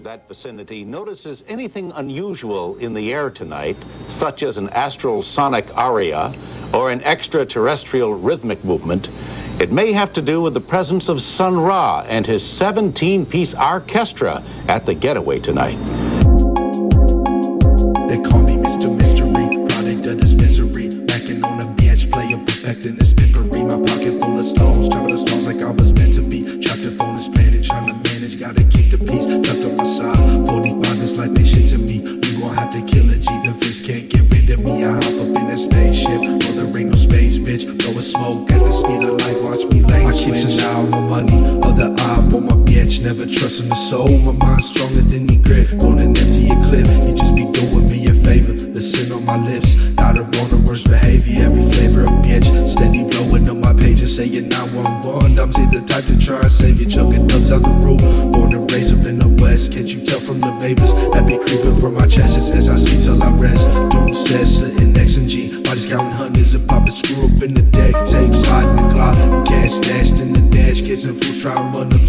that vicinity notices anything unusual in the air tonight, such as an astral sonic aria or an extraterrestrial rhythmic movement, it may have to do with the presence of Sun Ra and his 17 piece orchestra at the getaway tonight. tried to try and save you, chucking thumbs out the roof. Born and raised up in the west, can't you tell from the vapors that be creeping from my chest as, as I sleep till I rest? Doom says, slitting X and G, bodies counting hundreds and popping screw up in the deck. Tape in the clock, cash stashed in the dash, kissing fools, trying to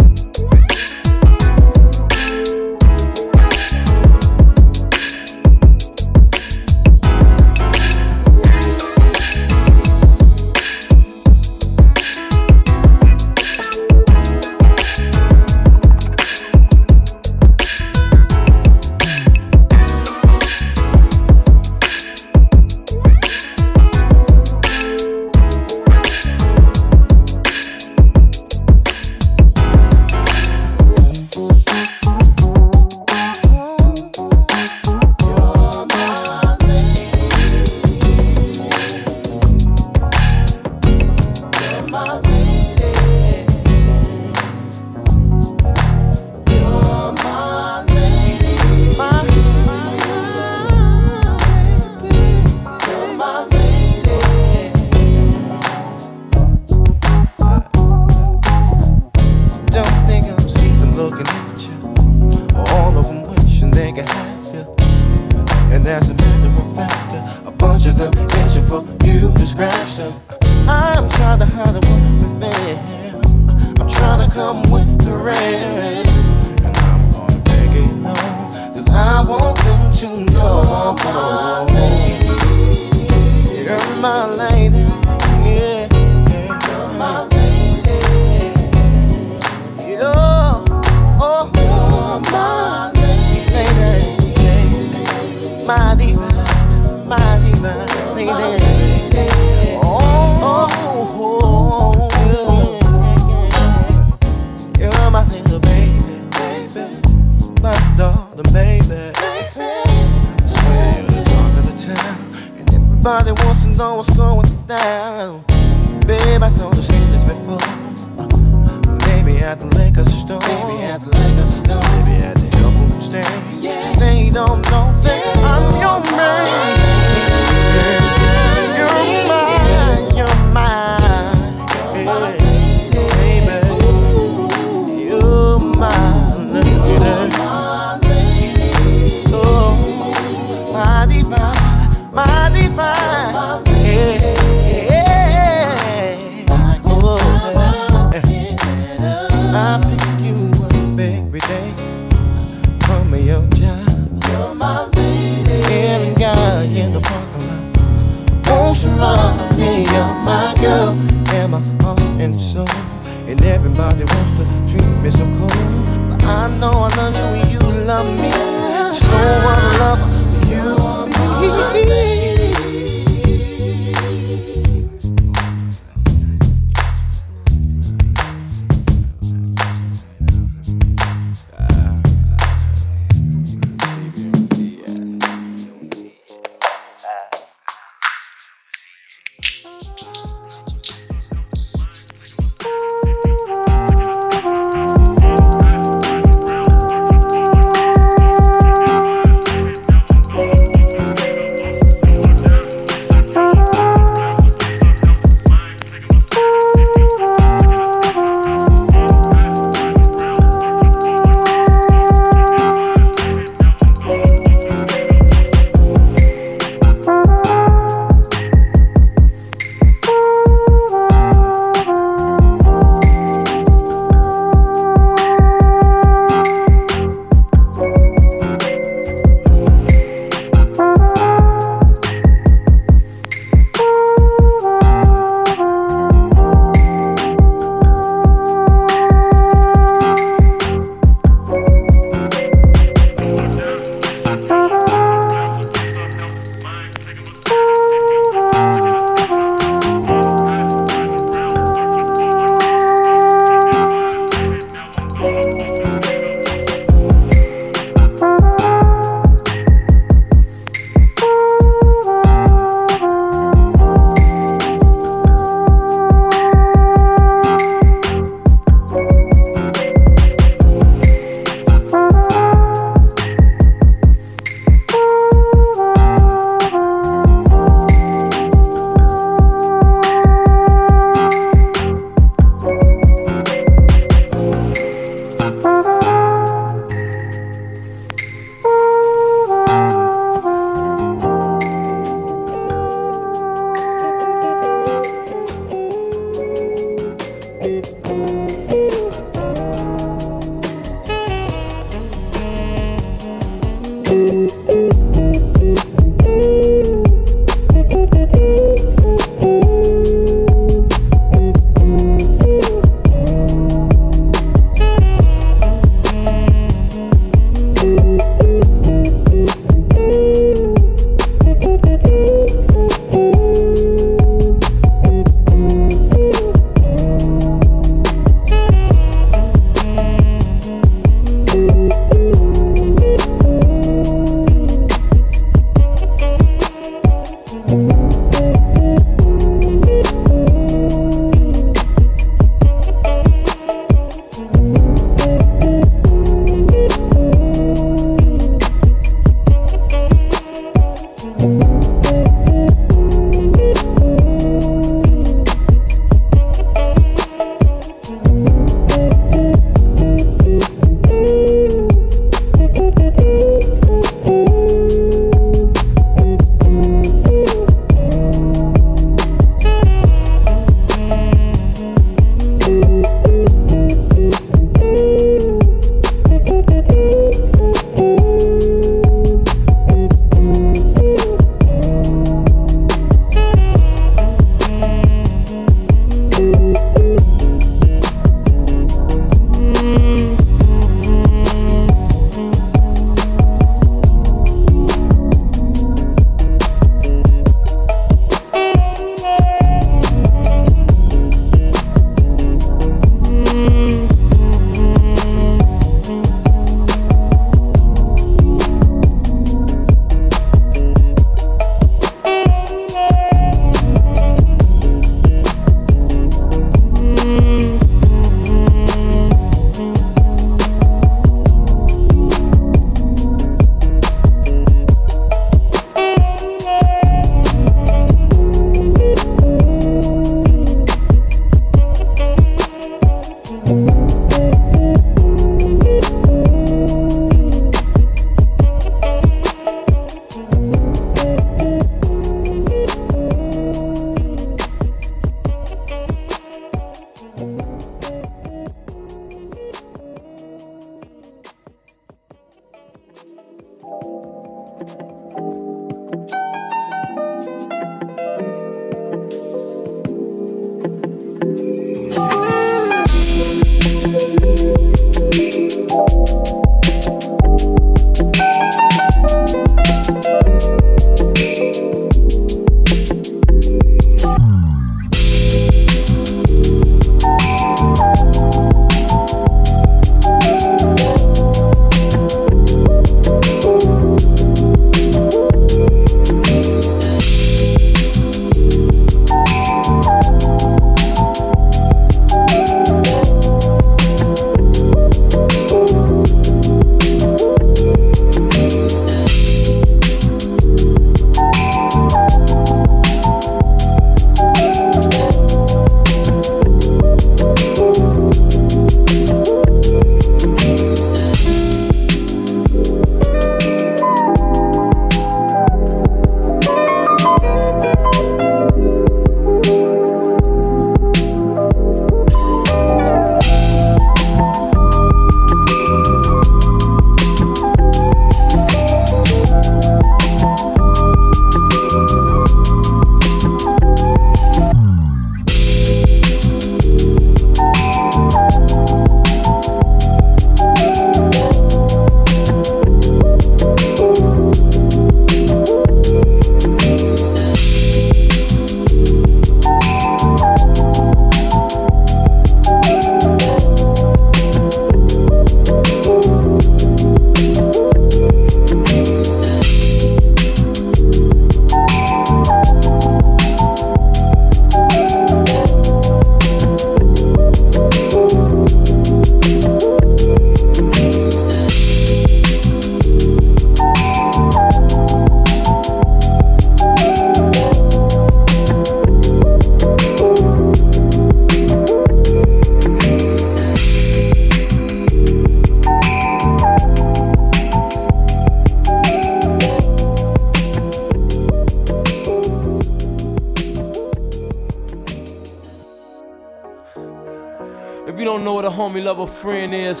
friend is,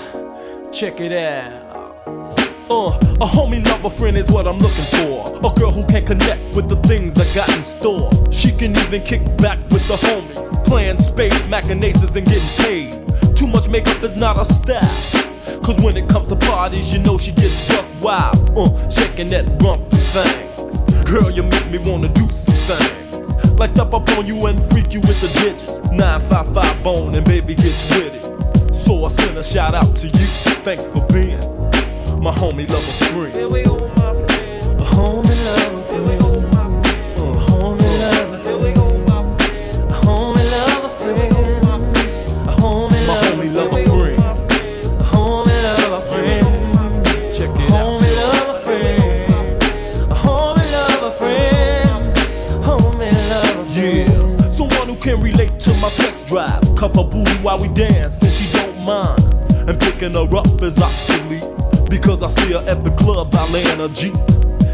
check it out. Uh, a homie lover friend is what I'm looking for. A girl who can connect with the things I got in store. She can even kick back with the homies, playing spades, machinations, and getting paid. Too much makeup is not a style. Cause when it comes to parties, you know she gets buck wild. Uh, shaking that rump things. Girl, you make me wanna do some things. Like step up on you and freak you with the digits. 955 bone and baby a shout out to you. Thanks for being my homie lover friend. Here we go, my friend. A home in love. My homie lover friend. A homie love a friend. A homie love a friend. A homie love a friend. A homie love a friend. Someone who can relate to my flex drive. Cuff her booty while we dance, and she don't picking her up is obsolete. Because I see her at the club, I land a G.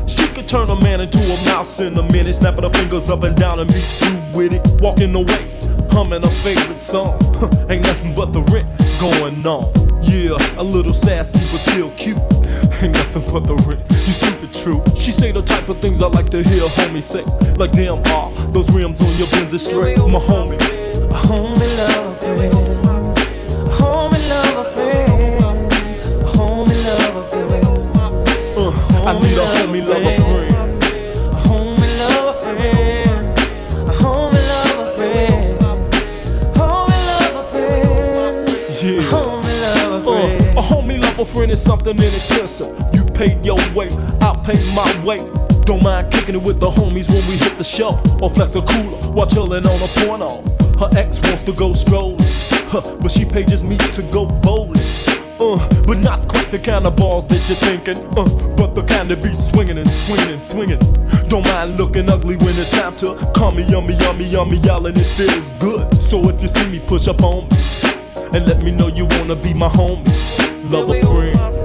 She could turn a man into a mouse in a minute, snapping her fingers up and down and be through with it. Walking away, humming her favorite song. Ain't nothing but the rent going on. Yeah, a little sassy but still cute. Ain't nothing but the rent. You stupid true. She say the type of things I like to hear homie say. Like damn, ah, those rims on your Benz is straight, my homie. Homie lover I need a homie lover friend. A friend. A friend. Homie lover friend. Yeah. Homie lover friend. A homie lover friend is something inexpensive. You pay your way, I'll pay my way. Don't mind kicking it with the homies when we hit the show. Or flex a cooler while chillin' on a porno. Her ex wants to go strolling, huh, but she pages me to go bowling. Uh, but not quite the kind of balls that you're thinking. Uh, the kind that be swinging and swinging and swinging. Don't mind looking ugly when it's time to call me yummy, yummy, yummy, y'all, and it feels good. So if you see me, push up on me and let me know you wanna be my homie, love a friend,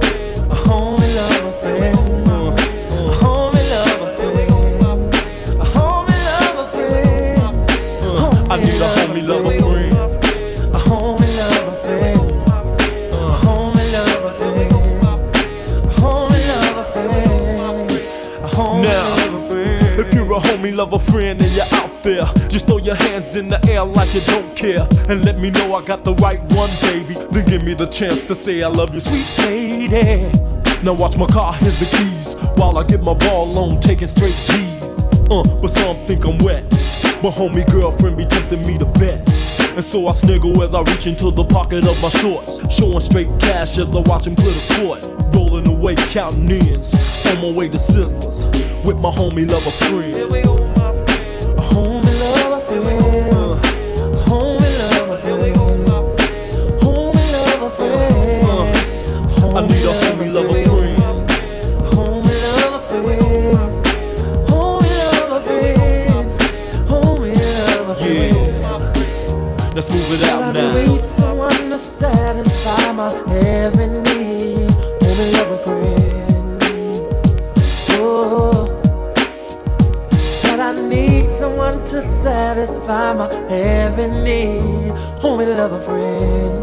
If you're a friend and you're out there, just throw your hands in the air like you don't care. And let me know I got the right one, baby. Then give me the chance to say I love you, sweet lady. Now watch my car, here's the keys. While I get my ball on, taking straight G's. Uh, but some think I'm wet. My homie girlfriend be tempting me to bet. And so I sniggle as I reach into the pocket of my shorts. Showing straight cash as I watch him clear the court. Rolling away, counting ends. On my way to Sizzlers with my homie lover friend. A homie lover friend. A homie lover friend. Homie lover friend. Uh, I need a homie lover friend. Let's move it out now. I need someone to satisfy my every satisfy my every need. Only love a friend.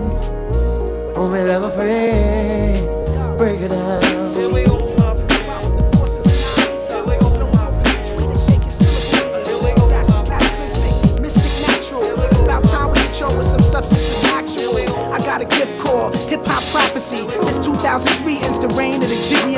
Only love a friend. Break it down. Prophecy. Since 2003 ends the reign of the Jiggy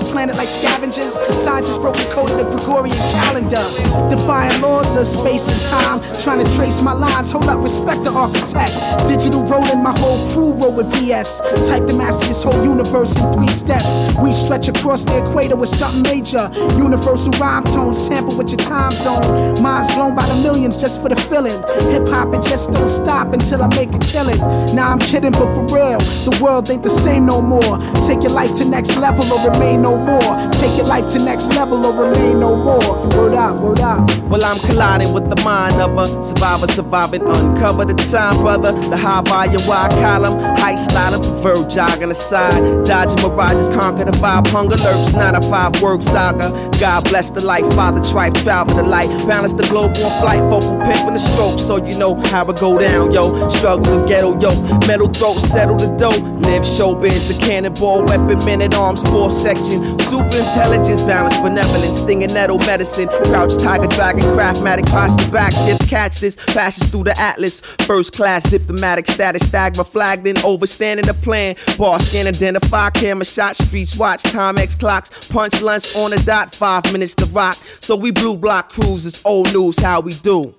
this planet like scavengers. Scientists broke the code of the Gregorian calendar. Defying laws of space and time. Trying to trace my lines. Hold up, respect the architect. Digital rolling, my whole crew roll with BS. Type to master this whole universe in three steps. We stretch across the equator with something major. Universal rhyme tones tamper with your time zone. Minds blown by the millions just for the feeling. Hip hop, it just don't stop until I make a killing. Now I'm kidding, but for real, the world ain't the same no more. Take your life to next level or remain no more. Take your life to next level or remain no more. Word up, word up. Well, I'm colliding with the mind of a survivor, surviving, uncover the time, brother. The high volume, wide column, height sliding, verb jogging aside. Dodging mirages, conquer the vibe, hunger lurks, not a five word saga. God bless the life, Father Trife, travel the light, balance the globe on flight, vocal pimp in the stroke, so you know how it go down, yo. Struggle to ghetto, yo. Metal throat, settle the dough. Live showbiz, the cannonball, weapon, men at arms, four Super intelligence, balance, benevolence, stinging nettle medicine. Crouch, tiger, dragon, craftmatic, posture, back shift, catch this. Passes through the atlas. First class, diplomatic status, stagma flagged in, overstanding the plan. Bar scan, identify, camera shot, streets watch, time X clocks. Punch lunch on the dot, five minutes to rock. So we blue block cruises, old news, how we do.